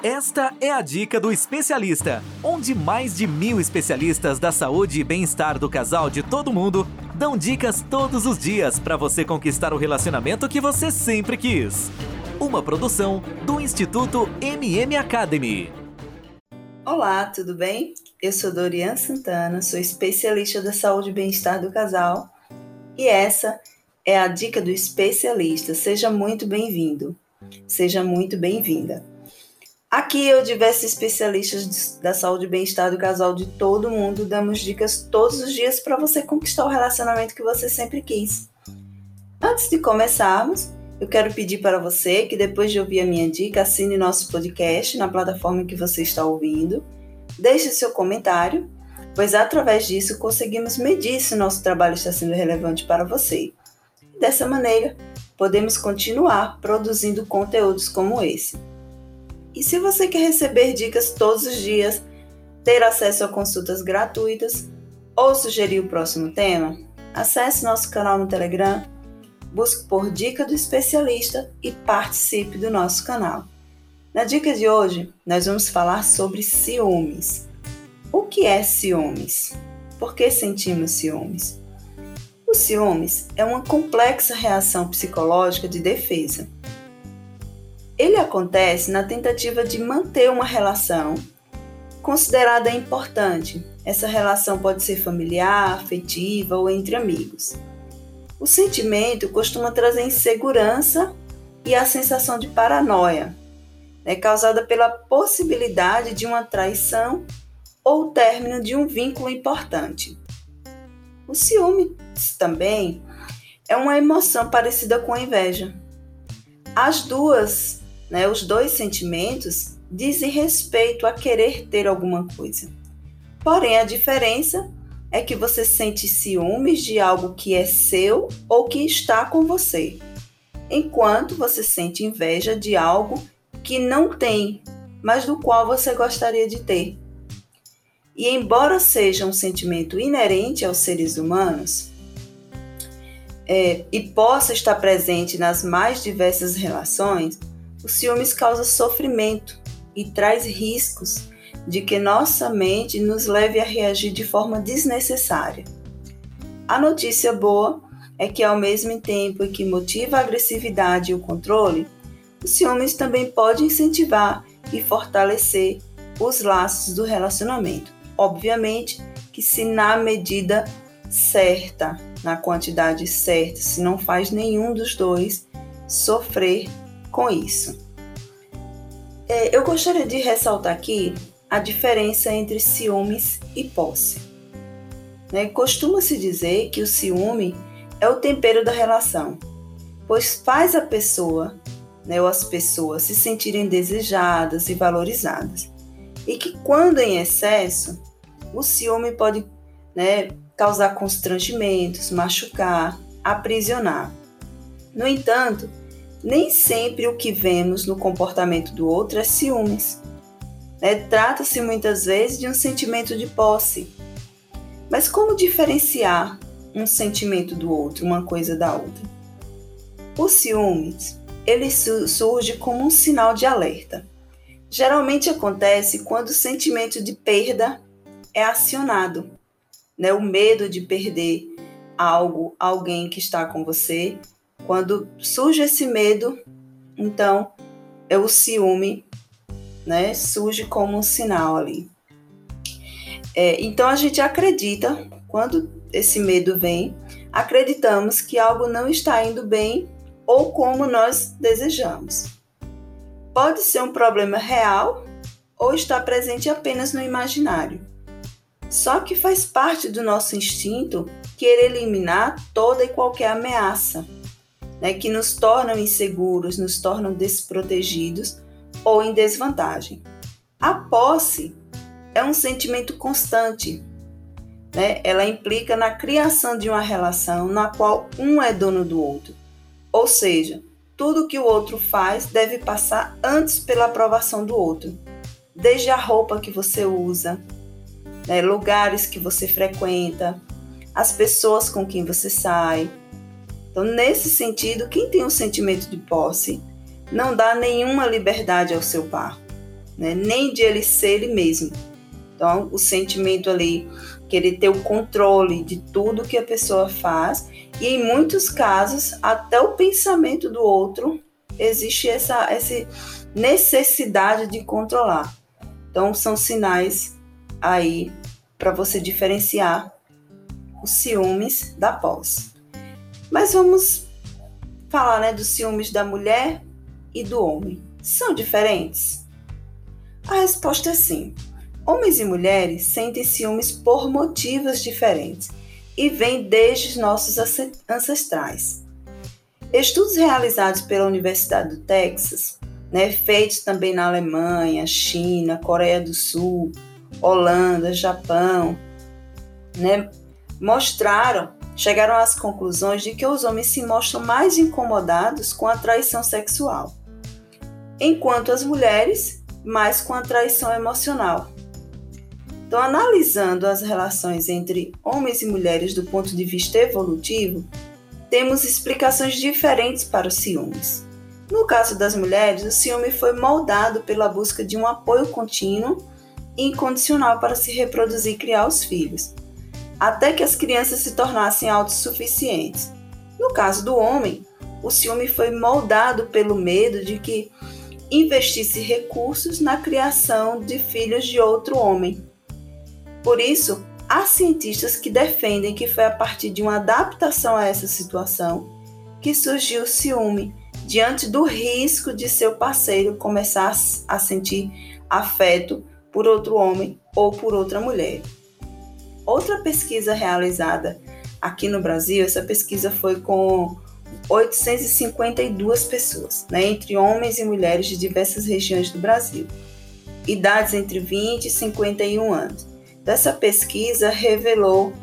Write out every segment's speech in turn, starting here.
Esta é a dica do especialista, onde mais de mil especialistas da saúde e bem-estar do casal de todo mundo dão dicas todos os dias para você conquistar o relacionamento que você sempre quis. Uma produção do Instituto MM Academy. Olá, tudo bem? Eu sou Dorian Santana, sou especialista da saúde e bem-estar do casal e essa é a dica do especialista. Seja muito bem-vindo, seja muito bem-vinda. Aqui eu, diversos especialistas da saúde e bem-estar do casal de todo mundo, damos dicas todos os dias para você conquistar o relacionamento que você sempre quis. Antes de começarmos, eu quero pedir para você que depois de ouvir a minha dica, assine nosso podcast na plataforma que você está ouvindo, deixe seu comentário, pois através disso conseguimos medir se nosso trabalho está sendo relevante para você. Dessa maneira, podemos continuar produzindo conteúdos como esse. E se você quer receber dicas todos os dias, ter acesso a consultas gratuitas ou sugerir o próximo tema, acesse nosso canal no Telegram, busque por Dica do Especialista e participe do nosso canal. Na dica de hoje, nós vamos falar sobre ciúmes. O que é ciúmes? Por que sentimos ciúmes? O ciúmes é uma complexa reação psicológica de defesa ele acontece na tentativa de manter uma relação considerada importante. Essa relação pode ser familiar, afetiva ou entre amigos. O sentimento costuma trazer insegurança e a sensação de paranoia, né, causada pela possibilidade de uma traição ou término de um vínculo importante. O ciúme também é uma emoção parecida com a inveja. As duas né, os dois sentimentos dizem respeito a querer ter alguma coisa. Porém, a diferença é que você sente ciúmes de algo que é seu ou que está com você, enquanto você sente inveja de algo que não tem, mas do qual você gostaria de ter. E embora seja um sentimento inerente aos seres humanos é, e possa estar presente nas mais diversas relações, o ciúmes causa sofrimento e traz riscos de que nossa mente nos leve a reagir de forma desnecessária. A notícia boa é que, ao mesmo tempo que motiva a agressividade e o controle, o ciúmes também pode incentivar e fortalecer os laços do relacionamento. Obviamente que, se na medida certa, na quantidade certa, se não faz nenhum dos dois sofrer com isso. É, eu gostaria de ressaltar aqui a diferença entre ciúmes e posse. Né? Costuma-se dizer que o ciúme é o tempero da relação, pois faz a pessoa né, ou as pessoas se sentirem desejadas e valorizadas. E que quando em excesso, o ciúme pode né, causar constrangimentos, machucar, aprisionar. No entanto, nem sempre o que vemos no comportamento do outro é ciúmes. Né? Trata-se muitas vezes de um sentimento de posse. Mas como diferenciar um sentimento do outro, uma coisa da outra? O ciúmes, ele surge como um sinal de alerta. Geralmente acontece quando o sentimento de perda é acionado, né? O medo de perder algo, alguém que está com você, quando surge esse medo, então é o ciúme, né? Surge como um sinal ali. É, então a gente acredita, quando esse medo vem, acreditamos que algo não está indo bem ou como nós desejamos. Pode ser um problema real ou está presente apenas no imaginário. Só que faz parte do nosso instinto querer eliminar toda e qualquer ameaça né, que nos tornam inseguros, nos tornam desprotegidos ou em desvantagem. A posse é um sentimento constante. Né? Ela implica na criação de uma relação na qual um é dono do outro. Ou seja, tudo que o outro faz deve passar antes pela aprovação do outro. Desde a roupa que você usa, né, lugares que você frequenta, as pessoas com quem você sai, então, nesse sentido, quem tem um sentimento de posse não dá nenhuma liberdade ao seu par. né? nem de ele ser ele mesmo. Então, o sentimento ali, querer ter o controle de tudo que a pessoa faz, e em muitos casos, até o pensamento do outro, existe essa, essa necessidade de controlar. Então, são sinais aí para você diferenciar os ciúmes da posse. Mas vamos falar né, dos ciúmes da mulher e do homem. São diferentes? A resposta é sim. Homens e mulheres sentem ciúmes por motivos diferentes e vêm desde os nossos ancestrais. Estudos realizados pela Universidade do Texas, né, feitos também na Alemanha, China, Coreia do Sul, Holanda, Japão, né, mostraram, chegaram às conclusões de que os homens se mostram mais incomodados com a traição sexual, enquanto as mulheres mais com a traição emocional. Então, analisando as relações entre homens e mulheres do ponto de vista evolutivo, temos explicações diferentes para os ciúmes. No caso das mulheres, o ciúme foi moldado pela busca de um apoio contínuo e incondicional para se reproduzir e criar os filhos, até que as crianças se tornassem autossuficientes. No caso do homem, o ciúme foi moldado pelo medo de que investisse recursos na criação de filhos de outro homem, por isso, há cientistas que defendem que foi a partir de uma adaptação a essa situação que surgiu o ciúme diante do risco de seu parceiro começar a sentir afeto por outro homem ou por outra mulher. Outra pesquisa realizada aqui no Brasil, essa pesquisa foi com 852 pessoas, né, entre homens e mulheres de diversas regiões do Brasil, idades entre 20 e 51 anos. Dessa pesquisa revelou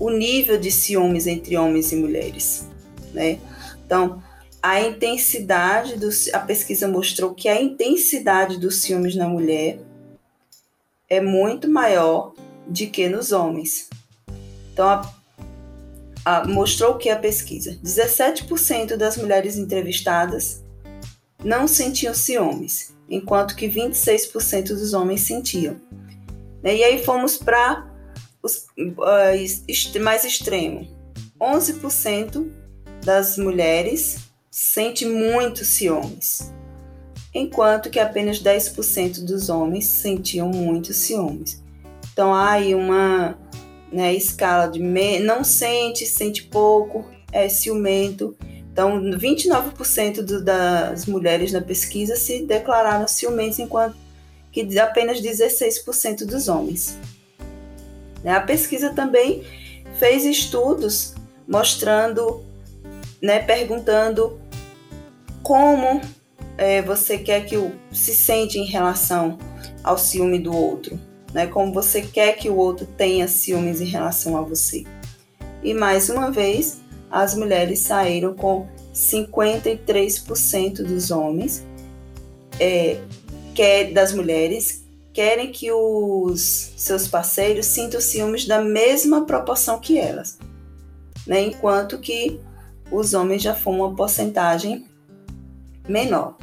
o nível de ciúmes entre homens e mulheres, né? Então, a intensidade do a pesquisa mostrou que a intensidade dos ciúmes na mulher é muito maior de que nos homens. Então, a, a, mostrou que a pesquisa, 17% das mulheres entrevistadas não sentiam ciúmes, enquanto que 26% dos homens sentiam. Né? E aí fomos para os uh, mais extremo. 11% das mulheres sente muito ciúmes, enquanto que apenas 10% dos homens sentiam muito ciúmes. Então há aí uma né, escala de me... não sente, sente pouco, é ciumento. Então 29% do, das mulheres na pesquisa se declararam ciumentas, enquanto que apenas 16% dos homens. Né, a pesquisa também fez estudos mostrando, né, perguntando como é, você quer que o se sente em relação ao ciúme do outro, né? Como você quer que o outro tenha ciúmes em relação a você. E mais uma vez, as mulheres saíram com 53% dos homens é, quer, das mulheres querem que os seus parceiros sintam ciúmes da mesma proporção que elas, né? enquanto que os homens já foram uma porcentagem menor.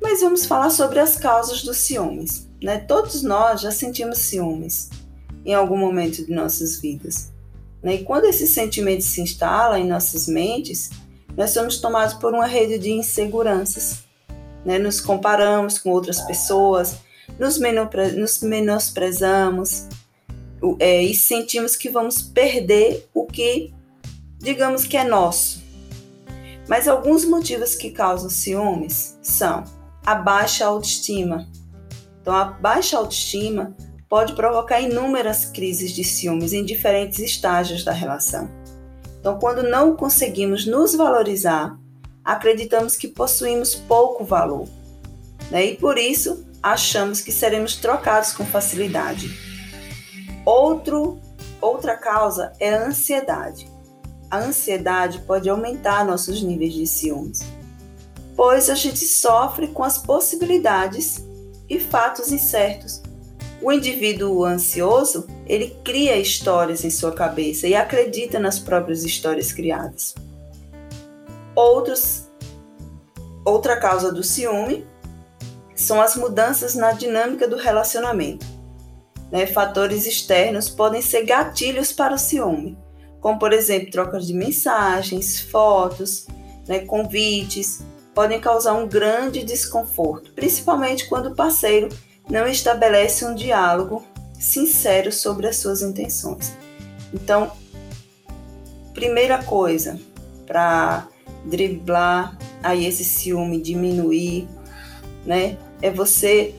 Mas vamos falar sobre as causas dos ciúmes. Né? Todos nós já sentimos ciúmes em algum momento de nossas vidas. Né? E quando esse sentimento se instala em nossas mentes, nós somos tomados por uma rede de inseguranças né? Nos comparamos com outras pessoas, nos, nos menosprezamos é, e sentimos que vamos perder o que, digamos que é nosso. Mas alguns motivos que causam ciúmes são a baixa autoestima. Então, a baixa autoestima pode provocar inúmeras crises de ciúmes em diferentes estágios da relação. Então, quando não conseguimos nos valorizar acreditamos que possuímos pouco valor, né? e por isso achamos que seremos trocados com facilidade. Outro, outra causa é a ansiedade. A ansiedade pode aumentar nossos níveis de ciúmes, pois a gente sofre com as possibilidades e fatos incertos. O indivíduo ansioso, ele cria histórias em sua cabeça e acredita nas próprias histórias criadas. Outros, outra causa do ciúme são as mudanças na dinâmica do relacionamento. Né? Fatores externos podem ser gatilhos para o ciúme, como por exemplo trocas de mensagens, fotos, né, convites, podem causar um grande desconforto, principalmente quando o parceiro não estabelece um diálogo sincero sobre as suas intenções. Então, primeira coisa para driblar aí esse ciúme, diminuir, né, é você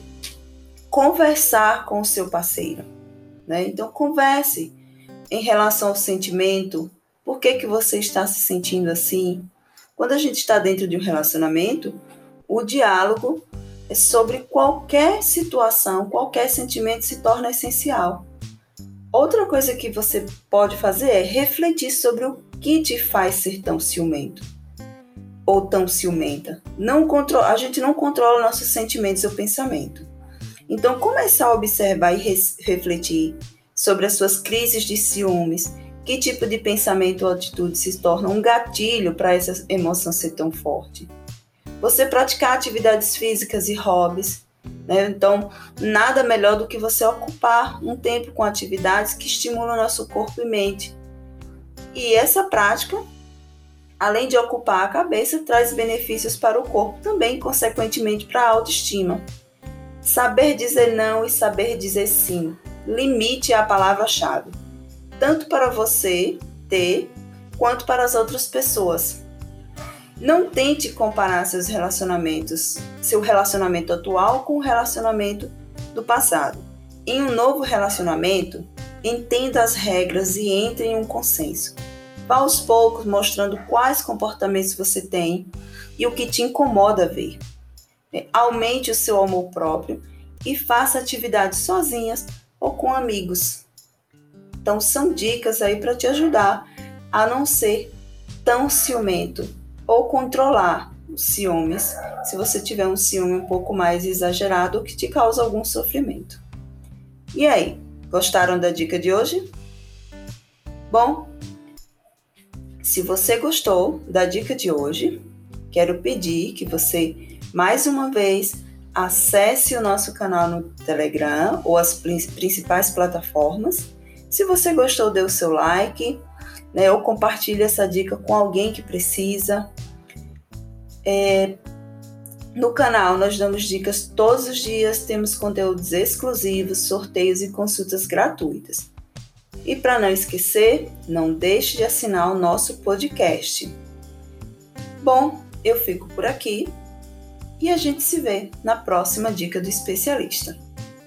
conversar com o seu parceiro, né? Então converse em relação ao sentimento, por que que você está se sentindo assim? Quando a gente está dentro de um relacionamento, o diálogo é sobre qualquer situação, qualquer sentimento se torna essencial. Outra coisa que você pode fazer é refletir sobre o que te faz ser tão ciumento ou tão ciumenta. Não controla, a gente não controla nossos sentimentos ou pensamento. Então, começar a observar e refletir sobre as suas crises de ciúmes, que tipo de pensamento ou atitude se torna um gatilho para essa emoção ser tão forte. Você praticar atividades físicas e hobbies. Né? Então, nada melhor do que você ocupar um tempo com atividades que estimulam nosso corpo e mente. E essa prática, além de ocupar a cabeça, traz benefícios para o corpo, também, consequentemente, para a autoestima. Saber dizer não e saber dizer sim. Limite é a palavra-chave, tanto para você ter quanto para as outras pessoas. Não tente comparar seus relacionamentos, seu relacionamento atual com o relacionamento do passado. Em um novo relacionamento, entenda as regras e entre em um consenso. Vá aos poucos mostrando quais comportamentos você tem e o que te incomoda ver. É, aumente o seu amor próprio e faça atividades sozinhas ou com amigos. Então são dicas aí para te ajudar a não ser tão ciumento ou controlar os ciúmes, se você tiver um ciúme um pouco mais exagerado que te causa algum sofrimento. E aí, gostaram da dica de hoje? Bom, se você gostou da dica de hoje, quero pedir que você mais uma vez, acesse o nosso canal no Telegram ou as principais plataformas. Se você gostou, dê o seu like, né, ou compartilhe essa dica com alguém que precisa. É, no canal nós damos dicas todos os dias, temos conteúdos exclusivos, sorteios e consultas gratuitas. E para não esquecer, não deixe de assinar o nosso podcast. Bom, eu fico por aqui e a gente se vê na próxima dica do especialista.